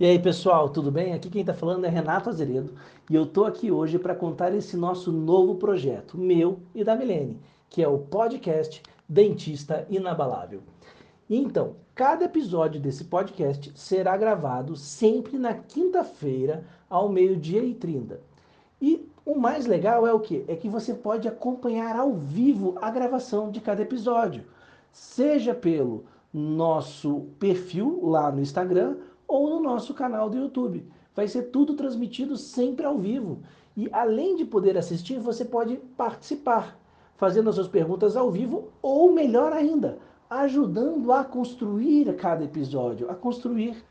E aí pessoal, tudo bem? Aqui quem está falando é Renato Azeredo e eu estou aqui hoje para contar esse nosso novo projeto, meu e da Milene, que é o podcast Dentista Inabalável. Então, cada episódio desse podcast será gravado sempre na quinta-feira, ao meio-dia e trinta. E o mais legal é o que? É que você pode acompanhar ao vivo a gravação de cada episódio, seja pelo nosso perfil lá no Instagram ou no nosso canal do YouTube. Vai ser tudo transmitido sempre ao vivo. E além de poder assistir, você pode participar, fazendo as suas perguntas ao vivo, ou melhor ainda, ajudando a construir cada episódio, a construir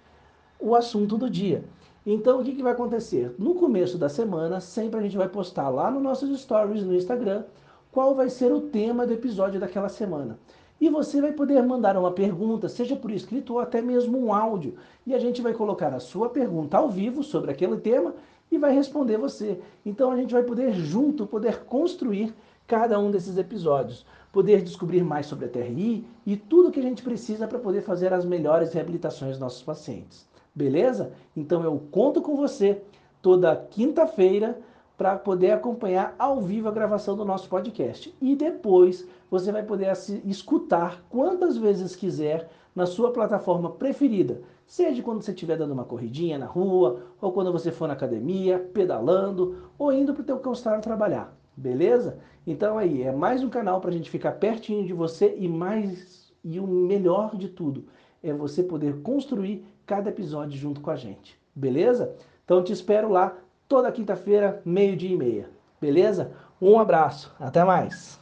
o assunto do dia. Então, o que, que vai acontecer? No começo da semana, sempre a gente vai postar lá nos nossos stories no Instagram qual vai ser o tema do episódio daquela semana. E você vai poder mandar uma pergunta, seja por escrito ou até mesmo um áudio. E a gente vai colocar a sua pergunta ao vivo sobre aquele tema e vai responder você. Então a gente vai poder junto, poder construir cada um desses episódios. Poder descobrir mais sobre a TRI e tudo que a gente precisa para poder fazer as melhores reabilitações dos nossos pacientes. Beleza? Então eu conto com você toda quinta-feira para poder acompanhar ao vivo a gravação do nosso podcast. E depois você vai poder escutar quantas vezes quiser na sua plataforma preferida. Seja quando você estiver dando uma corridinha na rua, ou quando você for na academia, pedalando, ou indo para o teu consultório trabalhar. Beleza? Então aí, é mais um canal para a gente ficar pertinho de você e mais e o melhor de tudo é você poder construir cada episódio junto com a gente. Beleza? Então te espero lá toda quinta-feira, meio-dia e meia. Beleza? Um abraço, até mais!